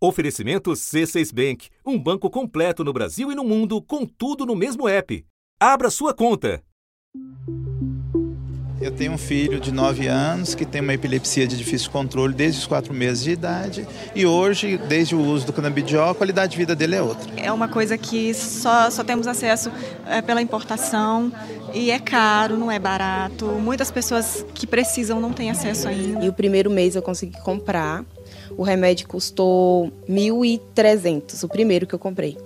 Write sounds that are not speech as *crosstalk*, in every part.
Oferecimento C6 Bank, um banco completo no Brasil e no mundo, com tudo no mesmo app. Abra sua conta. Eu tenho um filho de 9 anos que tem uma epilepsia de difícil controle desde os 4 meses de idade e hoje, desde o uso do canabidiol, a qualidade de vida dele é outra. É uma coisa que só, só temos acesso é, pela importação e é caro, não é barato. Muitas pessoas que precisam não têm acesso ainda. E o primeiro mês eu consegui comprar. O remédio custou 1.300, o primeiro que eu comprei.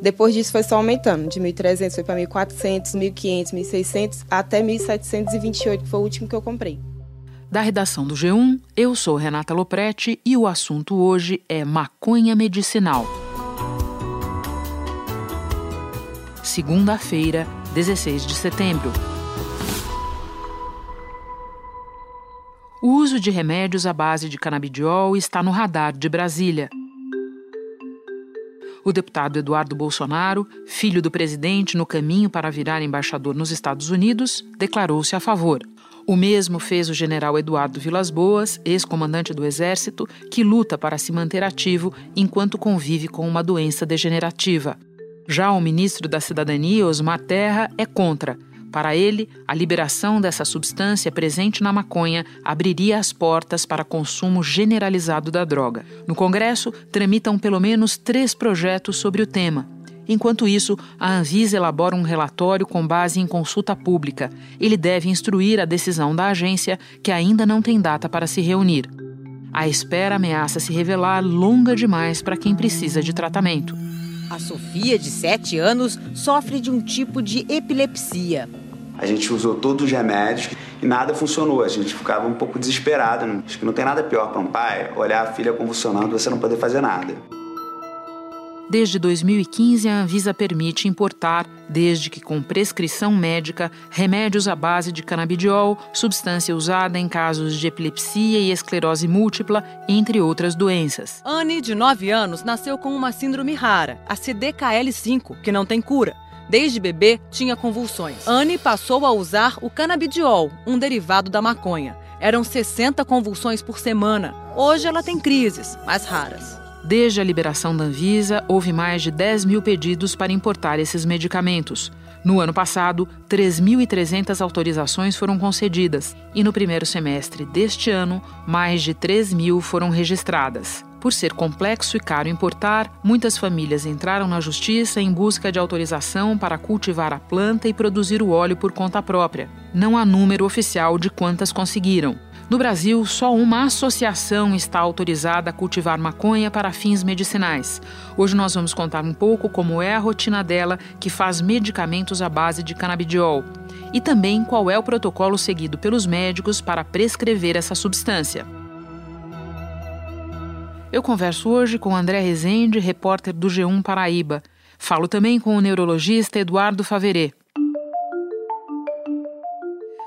Depois disso foi só aumentando, de 1.300 foi para 1.400, 1.500, 1.600 até 1.728, que foi o último que eu comprei. Da redação do G1, eu sou Renata Loprete e o assunto hoje é maconha medicinal. Segunda-feira, 16 de setembro. O uso de remédios à base de canabidiol está no radar de Brasília. O deputado Eduardo Bolsonaro, filho do presidente no caminho para virar embaixador nos Estados Unidos, declarou-se a favor. O mesmo fez o general Eduardo Vilas Boas, ex-comandante do Exército, que luta para se manter ativo enquanto convive com uma doença degenerativa. Já o ministro da Cidadania, Osmar Terra, é contra para ele, a liberação dessa substância presente na maconha abriria as portas para consumo generalizado da droga. No Congresso, tramitam pelo menos três projetos sobre o tema. Enquanto isso, a Anvisa elabora um relatório com base em consulta pública. Ele deve instruir a decisão da agência, que ainda não tem data para se reunir. A espera ameaça se revelar longa demais para quem precisa de tratamento. A Sofia, de 7 anos, sofre de um tipo de epilepsia. A gente usou todos os remédios e nada funcionou. A gente ficava um pouco desesperado. Acho que não tem nada pior para um pai olhar a filha convulsionando e você não poder fazer nada. Desde 2015, a Anvisa permite importar, desde que com prescrição médica, remédios à base de canabidiol, substância usada em casos de epilepsia e esclerose múltipla, entre outras doenças. Anne, de 9 anos, nasceu com uma síndrome rara, a CDKL5, que não tem cura. Desde bebê, tinha convulsões. Anne passou a usar o canabidiol, um derivado da maconha. Eram 60 convulsões por semana. Hoje ela tem crises, mais raras. Desde a liberação da Anvisa, houve mais de 10 mil pedidos para importar esses medicamentos. No ano passado, 3.300 autorizações foram concedidas e no primeiro semestre deste ano, mais de 3 mil foram registradas. Por ser complexo e caro importar, muitas famílias entraram na justiça em busca de autorização para cultivar a planta e produzir o óleo por conta própria. Não há número oficial de quantas conseguiram. No Brasil, só uma associação está autorizada a cultivar maconha para fins medicinais. Hoje nós vamos contar um pouco como é a rotina dela, que faz medicamentos à base de canabidiol, e também qual é o protocolo seguido pelos médicos para prescrever essa substância. Eu converso hoje com André Rezende, repórter do G1 Paraíba. Falo também com o neurologista Eduardo Faverê.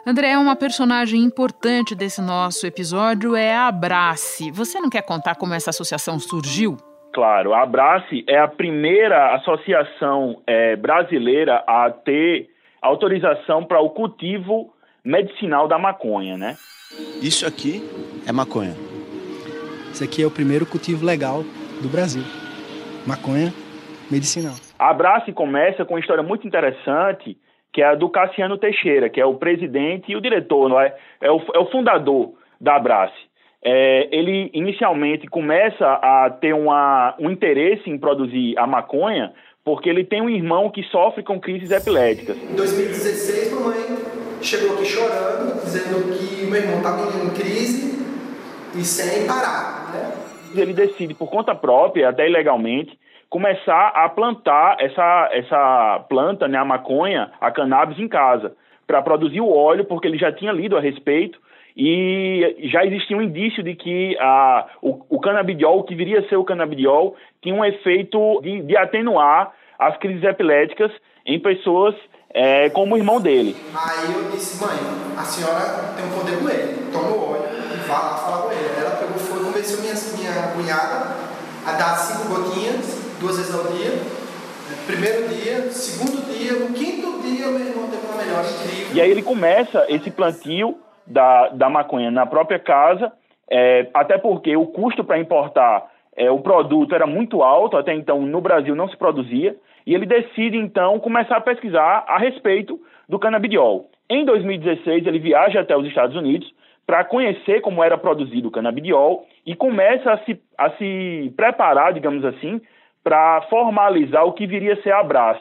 André, uma personagem importante desse nosso episódio é a Abrace. Você não quer contar como essa associação surgiu? Claro, a Abrace é a primeira associação é, brasileira a ter autorização para o cultivo medicinal da maconha, né? Isso aqui é maconha. Isso aqui é o primeiro cultivo legal do Brasil. Maconha medicinal. A Abrace começa com uma história muito interessante que é a do Cassiano Teixeira, que é o presidente e o diretor, não é? É o, é o fundador da Abrace. É, ele inicialmente começa a ter uma, um interesse em produzir a maconha porque ele tem um irmão que sofre com crises epiléticas. Em 2016, mamãe chegou aqui chorando, dizendo que meu irmão estava em crise e sem parar. Ele decide, por conta própria, até ilegalmente, começar a plantar essa, essa planta, né, a maconha, a cannabis em casa, para produzir o óleo, porque ele já tinha lido a respeito e já existia um indício de que a, o, o canabidiol, o que viria a ser o canabidiol, tinha um efeito de, de atenuar as crises epiléticas em pessoas é, como o irmão dele. Aí eu disse, mãe, a senhora tem um poder com ele, toma o óleo e vá lá falar com ele. Convenceu minha, minha cunhada a dar cinco gotinhas duas vezes ao dia. Primeiro dia, segundo dia, no quinto dia, meu irmão teve uma melhora incrível. E aí ele começa esse plantio da, da maconha na própria casa, é, até porque o custo para importar é, o produto era muito alto, até então no Brasil não se produzia, e ele decide então começar a pesquisar a respeito do canabidiol. Em 2016, ele viaja até os Estados Unidos para conhecer como era produzido o canabidiol e começa a se, a se preparar, digamos assim, para formalizar o que viria a ser a Abrace,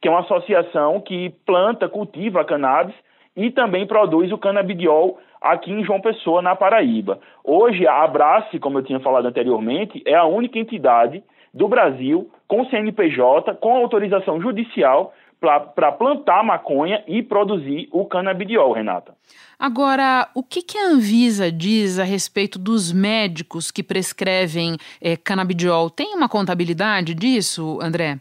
que é uma associação que planta, cultiva a cannabis e também produz o canabidiol aqui em João Pessoa, na Paraíba. Hoje, a Abrace, como eu tinha falado anteriormente, é a única entidade do Brasil com CNPJ, com autorização judicial para plantar maconha e produzir o canabidiol, Renata. Agora, o que, que, a Anvisa diz a respeito dos médicos que prescrevem é, canabidiol? Tem uma contabilidade disso, André?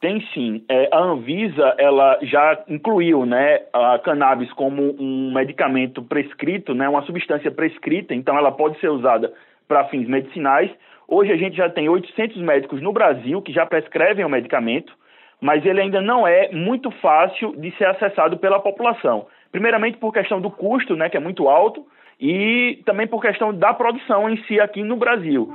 Tem sim. É, a Anvisa ela já incluiu né, a cannabis como um medicamento prescrito, né, uma substância prescrita, então ela pode ser usada para fins medicinais. Hoje a gente já tem 800 médicos no Brasil que já prescrevem o medicamento, mas ele ainda não é muito fácil de ser acessado pela população. Primeiramente por questão do custo, né, que é muito alto, e também por questão da produção em si aqui no Brasil.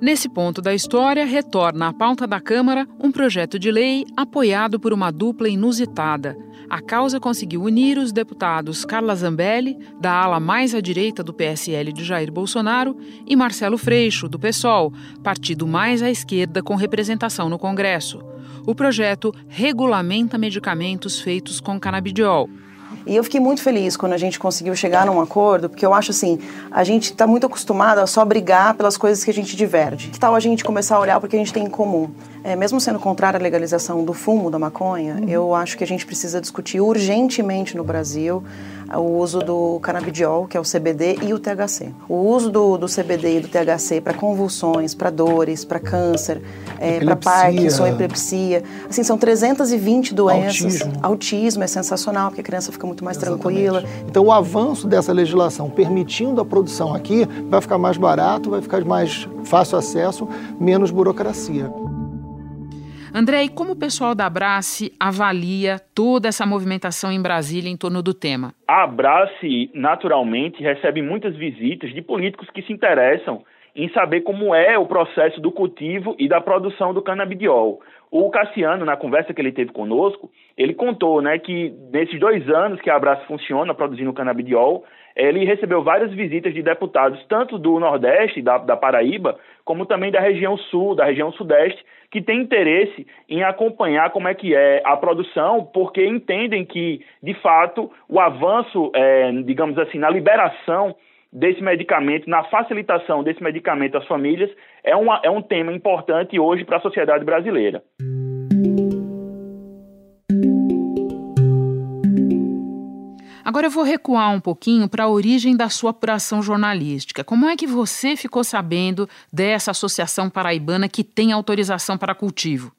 Nesse ponto da história, retorna à pauta da Câmara um projeto de lei apoiado por uma dupla inusitada. A causa conseguiu unir os deputados Carla Zambelli, da ala mais à direita do PSL de Jair Bolsonaro, e Marcelo Freixo, do PSOL, partido mais à esquerda com representação no Congresso. O projeto regulamenta medicamentos feitos com canabidiol. E eu fiquei muito feliz quando a gente conseguiu chegar num acordo, porque eu acho assim, a gente está muito acostumado a só brigar pelas coisas que a gente diverte. Que tal a gente começar a olhar porque a gente tem em comum? É, mesmo sendo contrária à legalização do fumo, da maconha, uhum. eu acho que a gente precisa discutir urgentemente no Brasil o uso do canabidiol, que é o CBD, e o THC. O uso do, do CBD e do THC para convulsões, para dores, para câncer, é, para Parkinson, epilepsia. Assim, são 320 doenças. Autismo. Autismo é sensacional, porque a criança fica muito mais Exatamente. tranquila. Então, o avanço dessa legislação permitindo a produção aqui vai ficar mais barato, vai ficar mais fácil acesso, menos burocracia. André, e como o pessoal da Abrace avalia toda essa movimentação em Brasília em torno do tema? A Abrace, naturalmente, recebe muitas visitas de políticos que se interessam em saber como é o processo do cultivo e da produção do canabidiol. O Cassiano, na conversa que ele teve conosco, ele contou né, que nesses dois anos que a Abraço funciona produzindo canabidiol, ele recebeu várias visitas de deputados, tanto do Nordeste, da, da Paraíba, como também da região Sul, da região Sudeste, que têm interesse em acompanhar como é que é a produção, porque entendem que, de fato, o avanço, é, digamos assim, na liberação desse medicamento, na facilitação desse medicamento às famílias, é, uma, é um tema importante hoje para a sociedade brasileira. Agora eu vou recuar um pouquinho para a origem da sua apuração jornalística. Como é que você ficou sabendo dessa associação paraibana que tem autorização para cultivo?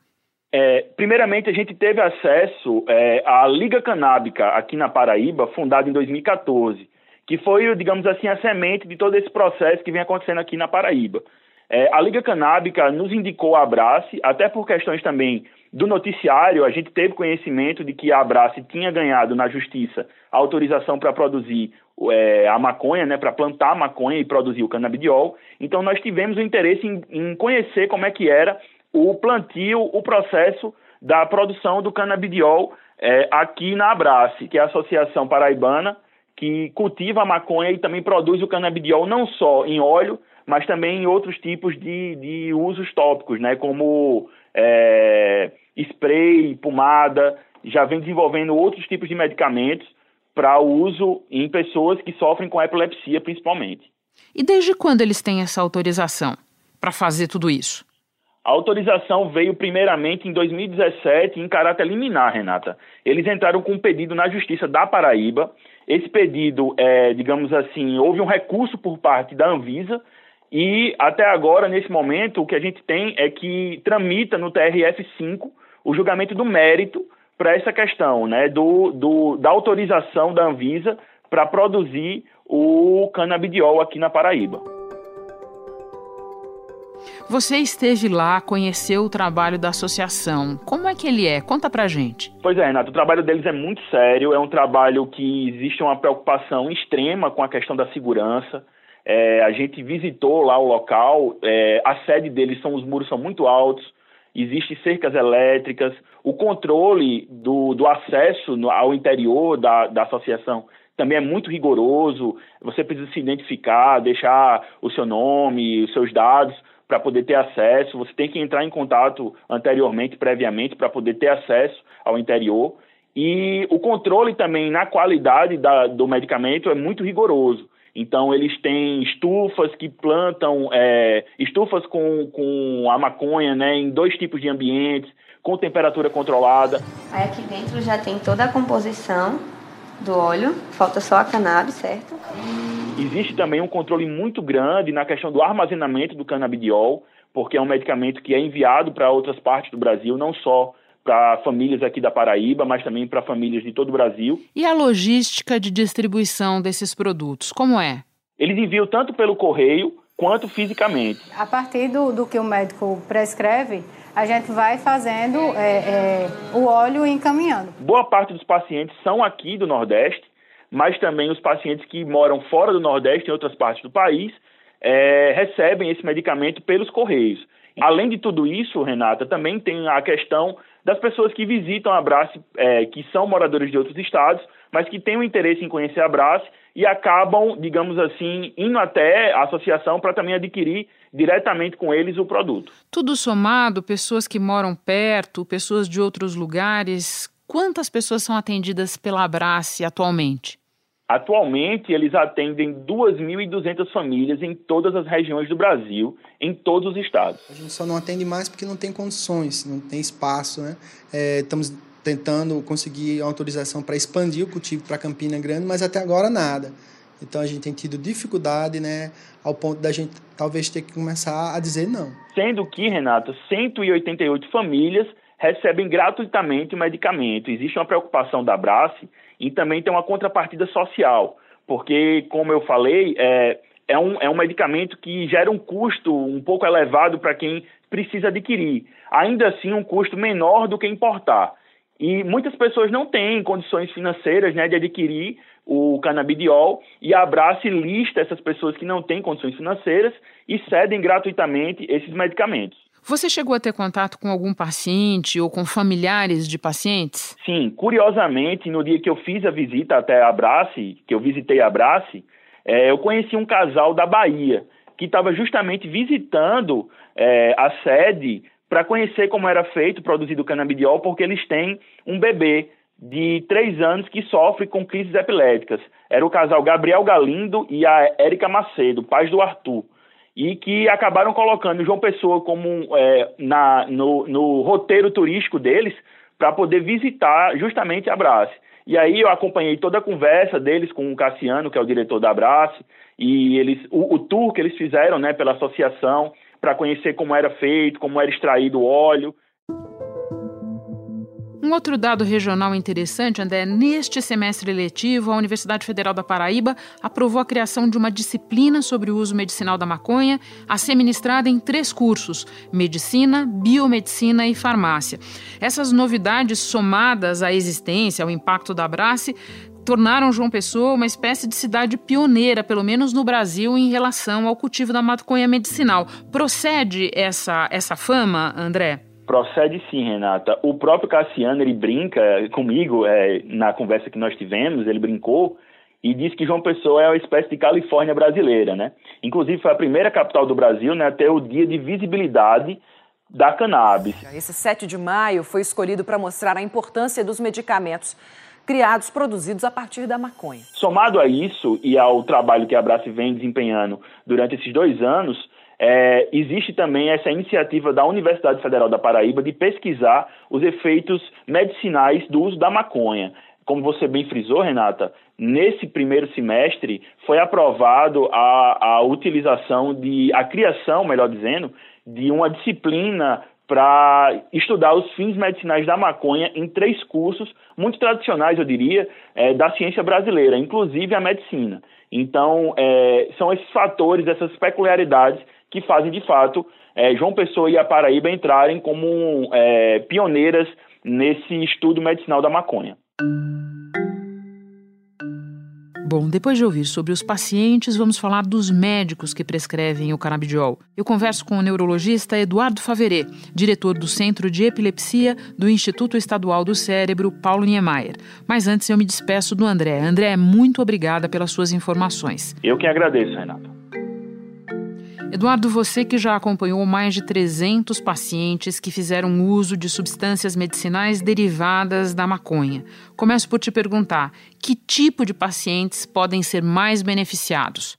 É, primeiramente, a gente teve acesso é, à Liga Canábica aqui na Paraíba, fundada em 2014, que foi, digamos assim, a semente de todo esse processo que vem acontecendo aqui na Paraíba. É, a Liga Canábica nos indicou a Abrace, até por questões também do noticiário, a gente teve conhecimento de que a Abrace tinha ganhado na justiça a autorização para produzir é, a maconha, né, para plantar a maconha e produzir o canabidiol. Então nós tivemos o interesse em, em conhecer como é que era o plantio, o processo da produção do canabidiol é, aqui na Abrace, que é a Associação Paraibana que cultiva a maconha e também produz o canabidiol não só em óleo, mas também em outros tipos de, de usos tópicos, né, como é, spray, pomada, já vem desenvolvendo outros tipos de medicamentos para uso em pessoas que sofrem com epilepsia, principalmente. E desde quando eles têm essa autorização para fazer tudo isso? A autorização veio primeiramente em 2017 em caráter liminar, Renata. Eles entraram com um pedido na Justiça da Paraíba. Esse pedido, é, digamos assim, houve um recurso por parte da Anvisa e até agora, nesse momento, o que a gente tem é que tramita no TRF5 o julgamento do mérito para essa questão né, do, do, da autorização da Anvisa para produzir o canabidiol aqui na Paraíba. Você esteve lá, conheceu o trabalho da associação. Como é que ele é? Conta pra gente. Pois é, Renato, o trabalho deles é muito sério, é um trabalho que existe uma preocupação extrema com a questão da segurança. É, a gente visitou lá o local, é, a sede deles são os muros são muito altos, existem cercas elétricas, o controle do, do acesso no, ao interior da, da associação também é muito rigoroso. Você precisa se identificar, deixar o seu nome, os seus dados para poder ter acesso. Você tem que entrar em contato anteriormente, previamente, para poder ter acesso ao interior. E o controle também na qualidade da, do medicamento é muito rigoroso. Então, eles têm estufas que plantam, é, estufas com, com a maconha né, em dois tipos de ambientes, com temperatura controlada. Aí aqui dentro já tem toda a composição do óleo, falta só a cannabis, certo? Existe também um controle muito grande na questão do armazenamento do canabidiol, porque é um medicamento que é enviado para outras partes do Brasil, não só para famílias aqui da Paraíba, mas também para famílias de todo o Brasil. E a logística de distribuição desses produtos, como é? Eles enviam tanto pelo correio quanto fisicamente. A partir do, do que o médico prescreve, a gente vai fazendo é, é, o óleo e encaminhando. Boa parte dos pacientes são aqui do Nordeste, mas também os pacientes que moram fora do Nordeste, em outras partes do país, é, recebem esse medicamento pelos correios. Além de tudo isso, Renata, também tem a questão das pessoas que visitam a Brace, é, que são moradores de outros estados, mas que têm o interesse em conhecer a Brace e acabam, digamos assim, indo até a associação para também adquirir diretamente com eles o produto. Tudo somado, pessoas que moram perto, pessoas de outros lugares, quantas pessoas são atendidas pela Abrace atualmente? Atualmente, eles atendem 2.200 famílias em todas as regiões do Brasil, em todos os estados. A gente só não atende mais porque não tem condições, não tem espaço. Né? É, estamos tentando conseguir autorização para expandir o cultivo para Campina Grande, mas até agora nada. Então a gente tem tido dificuldade, né, ao ponto da gente talvez ter que começar a dizer não. Sendo que, Renata, 188 famílias recebem gratuitamente o medicamento. Existe uma preocupação da Brace e também tem uma contrapartida social, porque, como eu falei, é, é, um, é um medicamento que gera um custo um pouco elevado para quem precisa adquirir. Ainda assim, um custo menor do que importar. E muitas pessoas não têm condições financeiras né, de adquirir o canabidiol e a Abrace lista essas pessoas que não têm condições financeiras e cedem gratuitamente esses medicamentos. Você chegou a ter contato com algum paciente ou com familiares de pacientes? Sim, curiosamente, no dia que eu fiz a visita até a Abrace, que eu visitei a Abrace, é, eu conheci um casal da Bahia que estava justamente visitando é, a sede para conhecer como era feito, produzido o canabidiol, porque eles têm um bebê de três anos que sofre com crises epiléticas. Era o casal Gabriel Galindo e a Érica Macedo, pais do Arthur e que acabaram colocando João Pessoa como é, na, no, no roteiro turístico deles para poder visitar justamente a Brace. E aí eu acompanhei toda a conversa deles com o Cassiano, que é o diretor da Brace, e eles o, o tour que eles fizeram né, pela associação para conhecer como era feito, como era extraído o óleo. Um outro dado regional interessante, André, neste semestre letivo, a Universidade Federal da Paraíba aprovou a criação de uma disciplina sobre o uso medicinal da maconha, a ser ministrada em três cursos: medicina, biomedicina e farmácia. Essas novidades, somadas à existência, ao impacto da Abrace, tornaram João Pessoa uma espécie de cidade pioneira, pelo menos no Brasil, em relação ao cultivo da maconha medicinal. Procede essa, essa fama, André? Procede sim, Renata. O próprio Cassiano, ele brinca comigo, é, na conversa que nós tivemos, ele brincou e disse que João Pessoa é uma espécie de Califórnia brasileira, né? Inclusive foi a primeira capital do Brasil, né, até o dia de visibilidade da cannabis. Esse 7 de maio foi escolhido para mostrar a importância dos medicamentos criados, produzidos a partir da maconha. Somado a isso e ao trabalho que a Abrace vem desempenhando durante esses dois anos, é, existe também essa iniciativa da Universidade Federal da Paraíba de pesquisar os efeitos medicinais do uso da maconha. Como você bem frisou, Renata, nesse primeiro semestre foi aprovado a, a utilização de, a criação, melhor dizendo, de uma disciplina para estudar os fins medicinais da maconha em três cursos muito tradicionais, eu diria, é, da ciência brasileira, inclusive a medicina. Então, é, são esses fatores, essas peculiaridades que fazem, de fato, é, João Pessoa e a Paraíba entrarem como é, pioneiras nesse estudo medicinal da maconha. Bom, depois de ouvir sobre os pacientes, vamos falar dos médicos que prescrevem o canabidiol. Eu converso com o neurologista Eduardo Faverê, diretor do Centro de Epilepsia do Instituto Estadual do Cérebro, Paulo Niemeyer. Mas antes eu me despeço do André. André, muito obrigada pelas suas informações. Eu que agradeço, Renato. Eduardo, você que já acompanhou mais de 300 pacientes que fizeram uso de substâncias medicinais derivadas da maconha, começo por te perguntar: que tipo de pacientes podem ser mais beneficiados?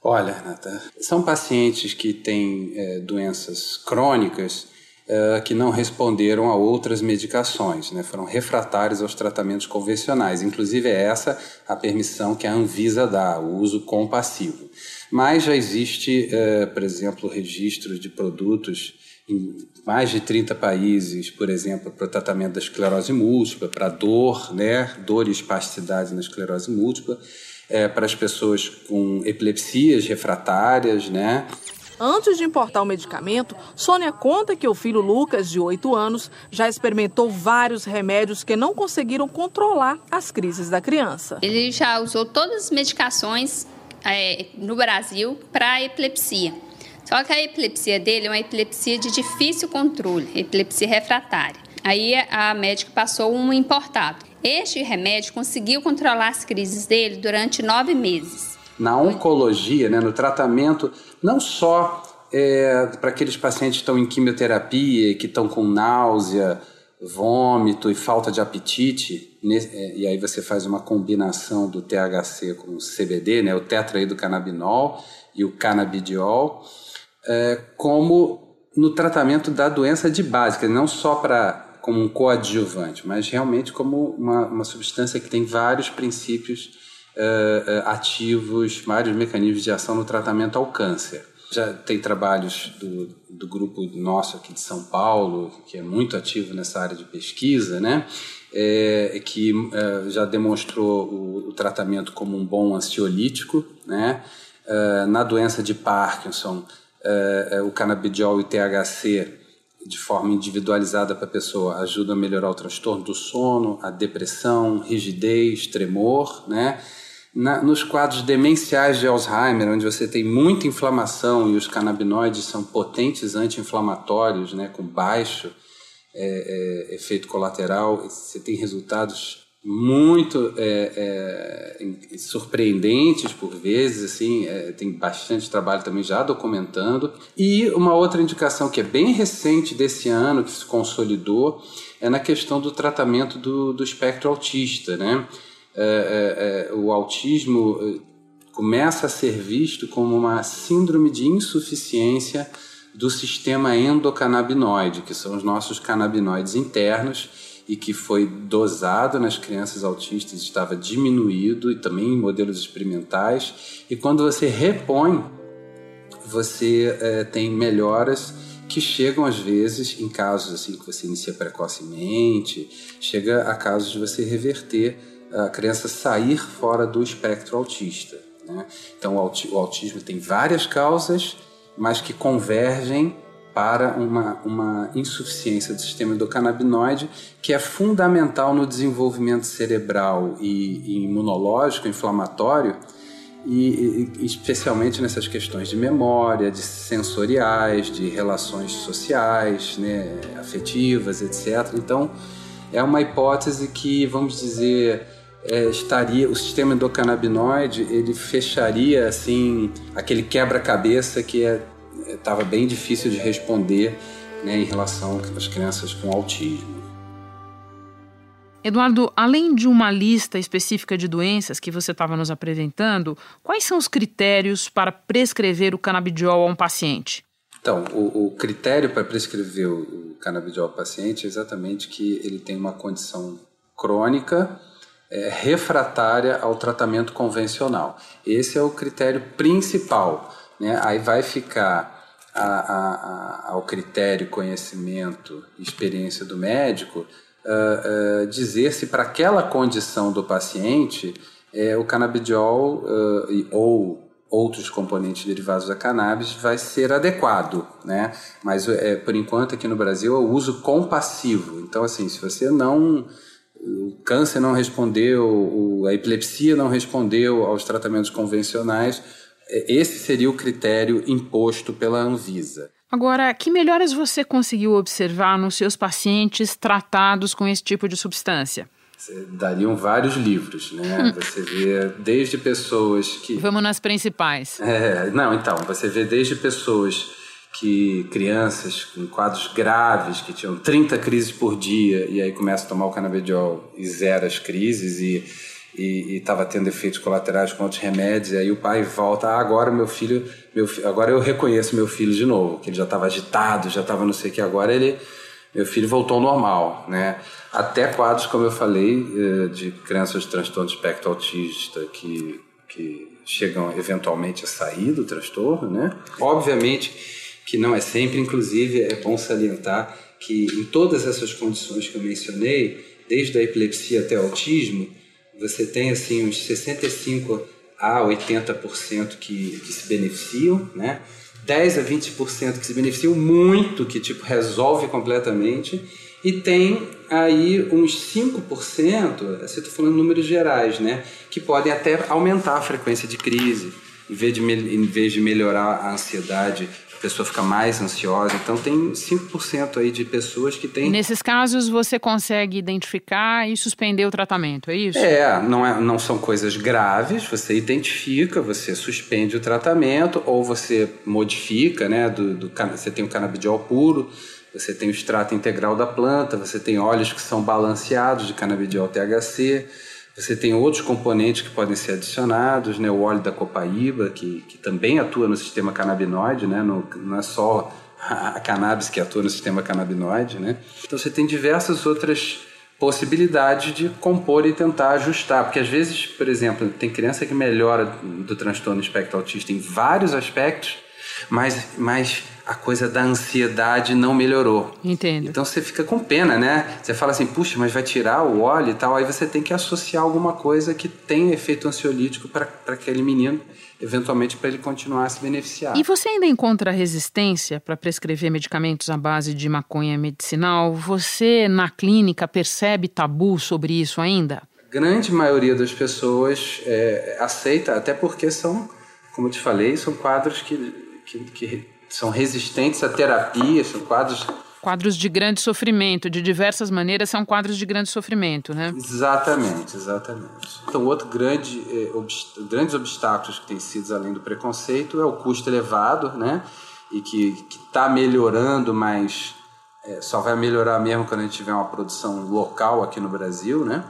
Olha, Renata, são pacientes que têm é, doenças crônicas é, que não responderam a outras medicações, né? foram refratários aos tratamentos convencionais. Inclusive, é essa a permissão que a Anvisa dá, o uso compassivo. Mas já existe, uh, por exemplo, registro de produtos em mais de 30 países, por exemplo, para o tratamento da esclerose múltipla, para dor, né, dor e espasticidade na esclerose múltipla, é, para as pessoas com epilepsias refratárias, né? Antes de importar o medicamento, Sônia conta que o filho Lucas, de 8 anos, já experimentou vários remédios que não conseguiram controlar as crises da criança. Ele já usou todas as medicações é, no Brasil para epilepsia. Só que a epilepsia dele é uma epilepsia de difícil controle, epilepsia refratária. Aí a médica passou um importado. Este remédio conseguiu controlar as crises dele durante nove meses. Na oncologia, né, no tratamento, não só é, para aqueles pacientes que estão em quimioterapia, que estão com náusea, vômito e falta de apetite, é, e aí você faz uma combinação do THC com o CBD, né, o tetraidrocannabinol e o canabidiol, é, como no tratamento da doença de base, não só para como um coadjuvante, mas realmente como uma, uma substância que tem vários princípios uh, ativos, vários mecanismos de ação no tratamento ao câncer. Já tem trabalhos do, do grupo nosso aqui de São Paulo, que é muito ativo nessa área de pesquisa, né? É, que é, já demonstrou o, o, tratamento como um bom ansiolítico, né? É, na doença de Parkinson, é, é, o canabidiol e o THC de forma individualizada para a pessoa ajuda a melhorar o transtorno do sono, a depressão, rigidez, tremor, né? Na, nos quadros demenciais de Alzheimer, onde você tem muita inflamação e os canabinoides são potentes anti-inflamatórios, né, com baixo é, é, efeito colateral, você tem resultados muito é, é surpreendentes por vezes, assim, é, tem bastante trabalho também já documentando. E uma outra indicação que é bem recente desse ano, que se consolidou, é na questão do tratamento do, do espectro autista, né? É, é, é, o autismo é, começa a ser visto como uma síndrome de insuficiência do sistema endocannabinoide, que são os nossos canabinoides internos e que foi dosado nas crianças autistas, estava diminuído e também em modelos experimentais. E quando você repõe, você é, tem melhoras que chegam às vezes em casos assim que você inicia precocemente, chega a casos de você reverter a criança sair fora do espectro autista. Né? Então, o autismo tem várias causas, mas que convergem para uma, uma insuficiência do sistema endocannabinoide, que é fundamental no desenvolvimento cerebral e, e imunológico, inflamatório, e, e, especialmente nessas questões de memória, de sensoriais, de relações sociais, né, afetivas, etc. Então, é uma hipótese que, vamos dizer, é, estaria o sistema endocannabinoide ele fecharia assim aquele quebra-cabeça que estava é, bem difícil de responder né, em relação às crianças com autismo. Eduardo, além de uma lista específica de doenças que você estava nos apresentando, quais são os critérios para prescrever o canabidiol a um paciente? Então, o, o critério para prescrever o, o canabidiol ao paciente é exatamente que ele tem uma condição crônica é, refratária ao tratamento convencional. Esse é o critério principal. Né? Aí vai ficar a, a, a, ao critério, conhecimento, experiência do médico uh, uh, dizer se para aquela condição do paciente é, o canabidiol uh, ou outros componentes derivados da cannabis vai ser adequado, né? Mas é, por enquanto aqui no Brasil é o uso compassivo. Então assim, se você não o câncer não respondeu, a epilepsia não respondeu aos tratamentos convencionais. É, esse seria o critério imposto pela Anvisa. Agora, que melhoras você conseguiu observar nos seus pacientes tratados com esse tipo de substância? dariam vários livros, né? *laughs* Você vê desde pessoas que. Vamos nas principais. É, não, então, você vê desde pessoas que crianças com quadros graves, que tinham 30 crises por dia, e aí começa a tomar o canabidiol e zera as crises, e estava tendo efeitos colaterais com outros remédios, e aí o pai volta, ah, agora meu filho, meu, agora eu reconheço meu filho de novo, que ele já estava agitado, já estava não sei o que, agora ele, meu filho voltou ao normal, né? Até quadros, como eu falei, eh, de crianças de transtorno de espectro autista que, que chegam eventualmente a sair do transtorno, né? Obviamente que não é sempre, inclusive é bom salientar que em todas essas condições que eu mencionei, desde a epilepsia até o autismo, você tem assim uns 65 a 80% que, que se beneficiam, né? 10 a 20% que se beneficiam muito, que tipo resolve completamente, e tem aí uns 5%, assim estou falando números gerais, né, que podem até aumentar a frequência de crise, em vez de, em vez de melhorar a ansiedade a pessoa fica mais ansiosa. Então, tem 5% aí de pessoas que têm. Nesses casos, você consegue identificar e suspender o tratamento, é isso? É, não, é, não são coisas graves, você identifica, você suspende o tratamento ou você modifica, né? Do, do, você tem o canabidiol puro, você tem o extrato integral da planta, você tem óleos que são balanceados de canabidiol THC. Você tem outros componentes que podem ser adicionados, né? o óleo da copaíba, que, que também atua no sistema canabinoide, né? No, não é só a cannabis que atua no sistema canabinoide. Né? Então você tem diversas outras possibilidades de compor e tentar ajustar, porque às vezes, por exemplo, tem criança que melhora do transtorno espectro autista em vários aspectos, mas, mas a coisa da ansiedade não melhorou. Entendo. Então você fica com pena, né? Você fala assim, puxa, mas vai tirar o óleo e tal. Aí você tem que associar alguma coisa que tenha efeito ansiolítico para aquele menino, eventualmente para ele continuar a se beneficiar. E você ainda encontra resistência para prescrever medicamentos à base de maconha medicinal? Você, na clínica, percebe tabu sobre isso ainda? Grande maioria das pessoas é, aceita, até porque são, como eu te falei, são quadros que, que, que são resistentes à terapia, são quadros quadros de grande sofrimento, de diversas maneiras são quadros de grande sofrimento, né? Exatamente, exatamente. Então, outro grande, eh, obst grandes obstáculos que tem sido além do preconceito é o custo elevado, né? E que está melhorando, mas é, só vai melhorar mesmo quando a gente tiver uma produção local aqui no Brasil, né?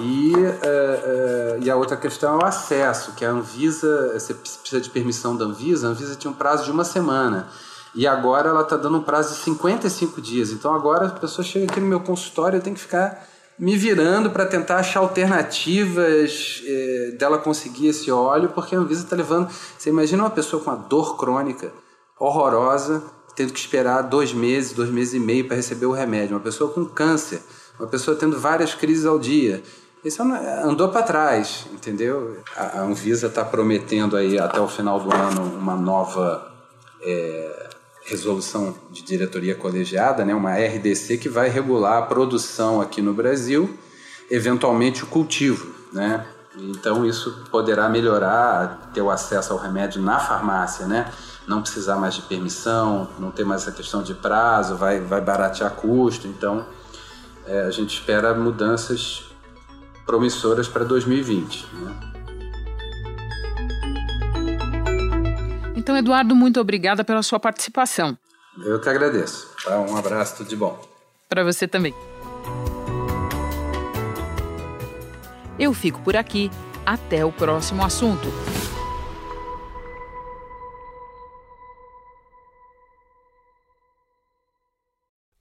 E, uh, uh, e a outra questão é o acesso, que a Anvisa, você precisa de permissão da Anvisa, a Anvisa tinha um prazo de uma semana. E agora ela está dando um prazo de 55 dias. Então agora a pessoa chega aqui no meu consultório, eu tenho que ficar me virando para tentar achar alternativas eh, dela conseguir esse óleo, porque a Anvisa está levando. Você imagina uma pessoa com uma dor crônica horrorosa, tendo que esperar dois meses, dois meses e meio para receber o remédio. Uma pessoa com câncer uma pessoa tendo várias crises ao dia. Isso andou para trás, entendeu? A Anvisa está prometendo aí até o final do ano uma nova é, resolução de diretoria colegiada, né? uma RDC que vai regular a produção aqui no Brasil, eventualmente o cultivo, né? Então isso poderá melhorar ter o acesso ao remédio na farmácia, né? Não precisar mais de permissão, não ter mais essa questão de prazo, vai, vai baratear custo. Então é, a gente espera mudanças promissoras para 2020. Né? Então, Eduardo, muito obrigada pela sua participação. Eu que agradeço. Tá? Um abraço, tudo de bom. Para você também. Eu fico por aqui. Até o próximo assunto.